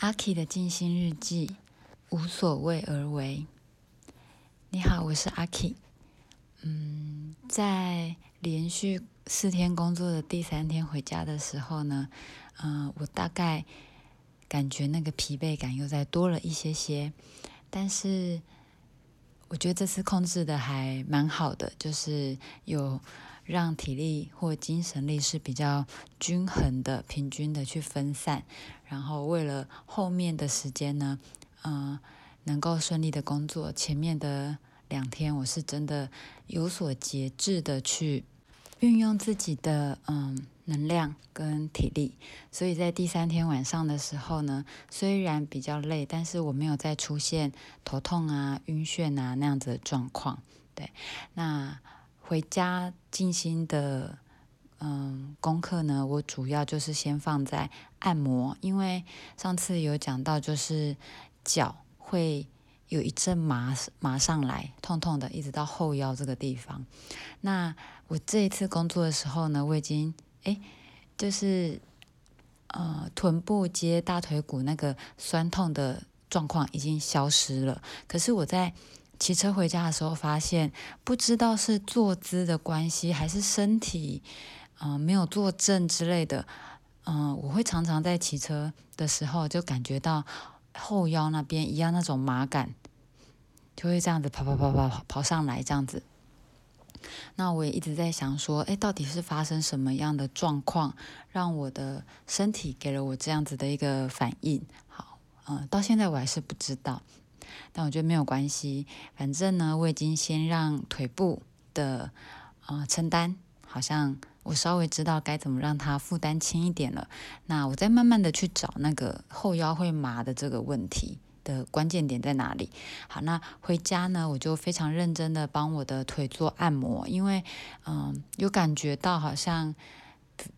阿 K 的静心日记，无所谓而为。你好，我是阿 K。嗯，在连续四天工作的第三天回家的时候呢，嗯，我大概感觉那个疲惫感又再多了一些些。但是我觉得这次控制的还蛮好的，就是有。让体力或精神力是比较均衡的、平均的去分散，然后为了后面的时间呢，嗯，能够顺利的工作，前面的两天我是真的有所节制的去运用自己的嗯能量跟体力，所以在第三天晚上的时候呢，虽然比较累，但是我没有再出现头痛啊、晕眩啊那样子的状况，对，那。回家静心的嗯功课呢，我主要就是先放在按摩，因为上次有讲到，就是脚会有一阵麻麻上来，痛痛的，一直到后腰这个地方。那我这一次工作的时候呢，我已经哎，就是呃臀部接大腿骨那个酸痛的状况已经消失了，可是我在。骑车回家的时候，发现不知道是坐姿的关系，还是身体嗯没有坐正之类的，嗯，我会常常在骑车的时候就感觉到后腰那边一样那种麻感，就会这样子跑跑跑跑跑上来这样子。那我也一直在想说，哎，到底是发生什么样的状况，让我的身体给了我这样子的一个反应？好，嗯，到现在我还是不知道。但我觉得没有关系，反正呢，我已经先让腿部的呃承担，好像我稍微知道该怎么让它负担轻一点了。那我再慢慢的去找那个后腰会麻的这个问题的关键点在哪里。好，那回家呢，我就非常认真的帮我的腿做按摩，因为嗯，有感觉到好像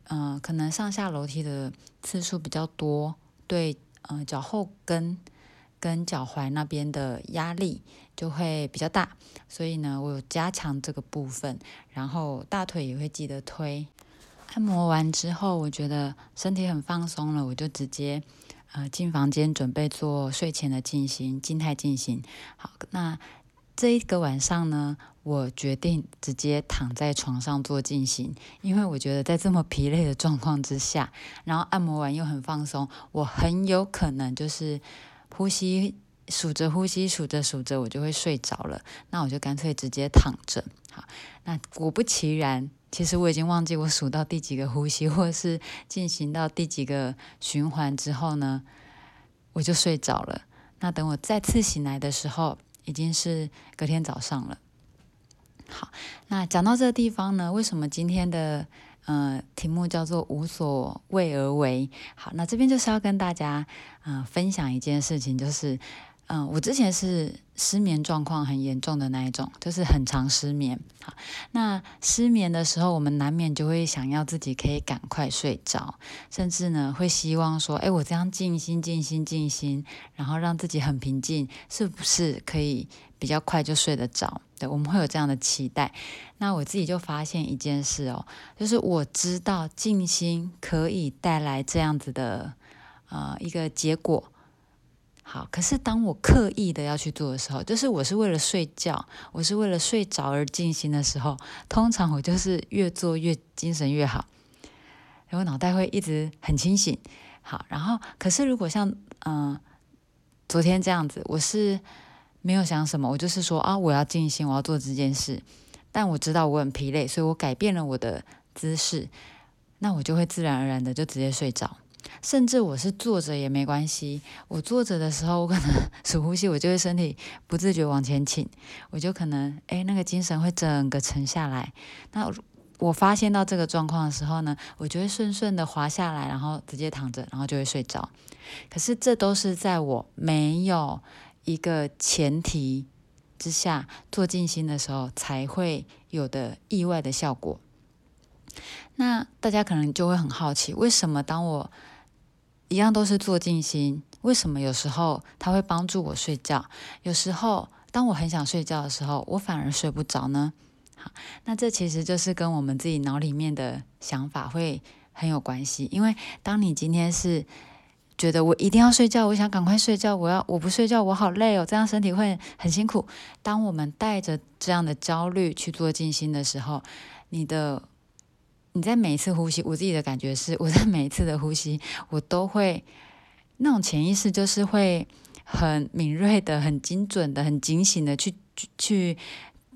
嗯，可能上下楼梯的次数比较多，对，嗯，脚后跟。跟脚踝那边的压力就会比较大，所以呢，我有加强这个部分，然后大腿也会记得推。按摩完之后，我觉得身体很放松了，我就直接呃进房间准备做睡前的静心、静态静心。好，那这一个晚上呢，我决定直接躺在床上做静心，因为我觉得在这么疲累的状况之下，然后按摩完又很放松，我很有可能就是。呼吸数着呼吸数着数着，我就会睡着了。那我就干脆直接躺着。好，那果不其然，其实我已经忘记我数到第几个呼吸，或是进行到第几个循环之后呢，我就睡着了。那等我再次醒来的时候，已经是隔天早上了。好，那讲到这个地方呢，为什么今天的？呃，题目叫做无所谓而为。好，那这边就是要跟大家呃分享一件事情，就是嗯，我之前是失眠状况很严重的那一种，就是很长失眠。好，那失眠的时候，我们难免就会想要自己可以赶快睡着，甚至呢会希望说，哎，我这样静心、静心、静心，然后让自己很平静，是不是可以比较快就睡得着？我们会有这样的期待，那我自己就发现一件事哦，就是我知道静心可以带来这样子的呃一个结果。好，可是当我刻意的要去做的时候，就是我是为了睡觉，我是为了睡着而静心的时候，通常我就是越做越精神越好，然后脑袋会一直很清醒。好，然后可是如果像嗯昨天这样子，我是。没有想什么，我就是说啊，我要静心，我要做这件事。但我知道我很疲累，所以我改变了我的姿势，那我就会自然而然的就直接睡着。甚至我是坐着也没关系，我坐着的时候，我可能数呼吸，我就会身体不自觉往前倾，我就可能哎，那个精神会整个沉下来。那我发现到这个状况的时候呢，我就会顺顺的滑下来，然后直接躺着，然后就会睡着。可是这都是在我没有。一个前提之下做静心的时候，才会有的意外的效果。那大家可能就会很好奇，为什么当我一样都是做静心，为什么有时候它会帮助我睡觉，有时候当我很想睡觉的时候，我反而睡不着呢？好，那这其实就是跟我们自己脑里面的想法会很有关系。因为当你今天是觉得我一定要睡觉，我想赶快睡觉，我要我不睡觉我好累哦，这样身体会很辛苦。当我们带着这样的焦虑去做静心的时候，你的你在每一次呼吸，我自己的感觉是，我在每一次的呼吸，我都会那种潜意识就是会很敏锐的、很精准的、很警醒的去去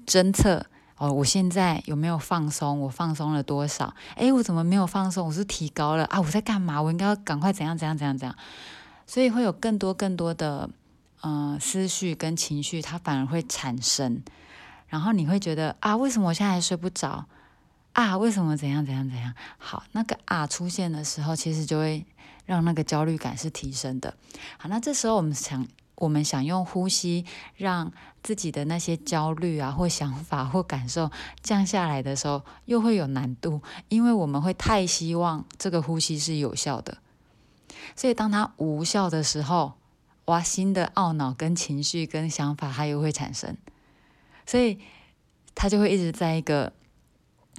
侦测。哦，我现在有没有放松？我放松了多少？诶，我怎么没有放松？我是提高了啊！我在干嘛？我应该要赶快怎样怎样怎样怎样？所以会有更多更多的嗯思绪跟情绪，它反而会产生。然后你会觉得啊，为什么我现在还睡不着？啊，为什么怎样怎样怎样？好，那个啊出现的时候，其实就会让那个焦虑感是提升的。好，那这时候我们想。我们想用呼吸让自己的那些焦虑啊，或想法或感受降下来的时候，又会有难度，因为我们会太希望这个呼吸是有效的，所以当它无效的时候，哇，新的懊恼跟情绪跟想法它又会产生，所以它就会一直在一个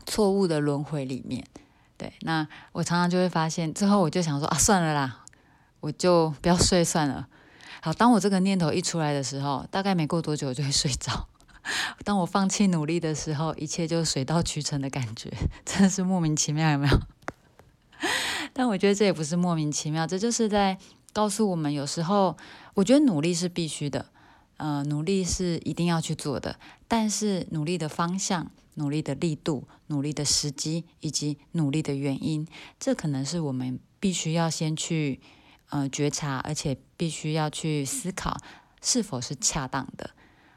错误的轮回里面。对，那我常常就会发现，之后我就想说啊，算了啦，我就不要睡算了。好，当我这个念头一出来的时候，大概没过多久就会睡着。当我放弃努力的时候，一切就水到渠成的感觉，真的是莫名其妙，有没有？但我觉得这也不是莫名其妙，这就是在告诉我们，有时候我觉得努力是必须的，呃，努力是一定要去做的。但是努力的方向、努力的力度、努力的时机以及努力的原因，这可能是我们必须要先去。呃，觉察，而且必须要去思考是否是恰当的，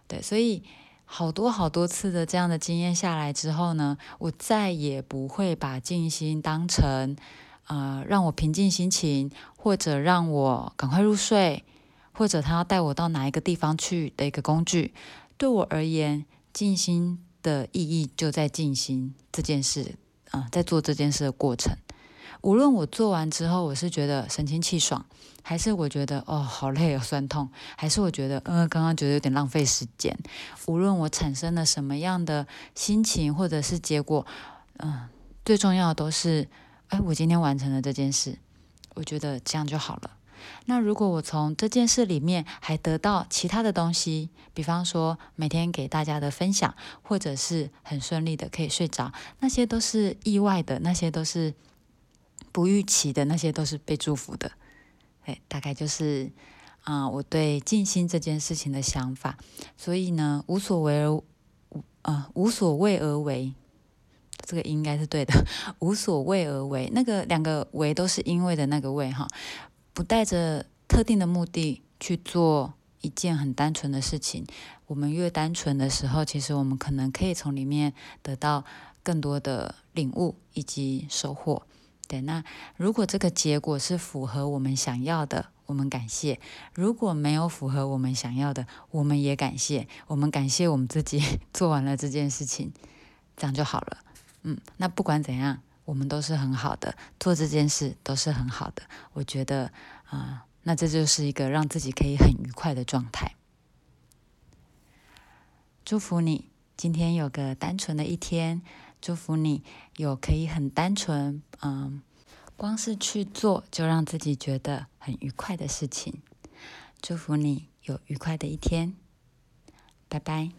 对，所以好多好多次的这样的经验下来之后呢，我再也不会把静心当成呃让我平静心情，或者让我赶快入睡，或者他要带我到哪一个地方去的一个工具。对我而言，静心的意义就在静心这件事啊，在做这件事的过程。无论我做完之后，我是觉得神清气爽，还是我觉得哦好累哦 酸痛，还是我觉得嗯刚刚觉得有点浪费时间。无论我产生了什么样的心情或者是结果，嗯，最重要的都是哎我今天完成了这件事，我觉得这样就好了。那如果我从这件事里面还得到其他的东西，比方说每天给大家的分享，或者是很顺利的可以睡着，那些都是意外的，那些都是。不预期的那些都是被祝福的，哎，大概就是啊，我对静心这件事情的想法。所以呢，无所为而无啊，无所谓而为，这个应该是对的。无所谓而为，那个两个为都是因为的那个为哈，不带着特定的目的去做一件很单纯的事情。我们越单纯的时候，其实我们可能可以从里面得到更多的领悟以及收获。对，那如果这个结果是符合我们想要的，我们感谢；如果没有符合我们想要的，我们也感谢。我们感谢我们自己 做完了这件事情，这样就好了。嗯，那不管怎样，我们都是很好的，做这件事都是很好的。我觉得啊，那这就是一个让自己可以很愉快的状态。祝福你今天有个单纯的一天。祝福你有可以很单纯，嗯，光是去做就让自己觉得很愉快的事情。祝福你有愉快的一天，拜拜。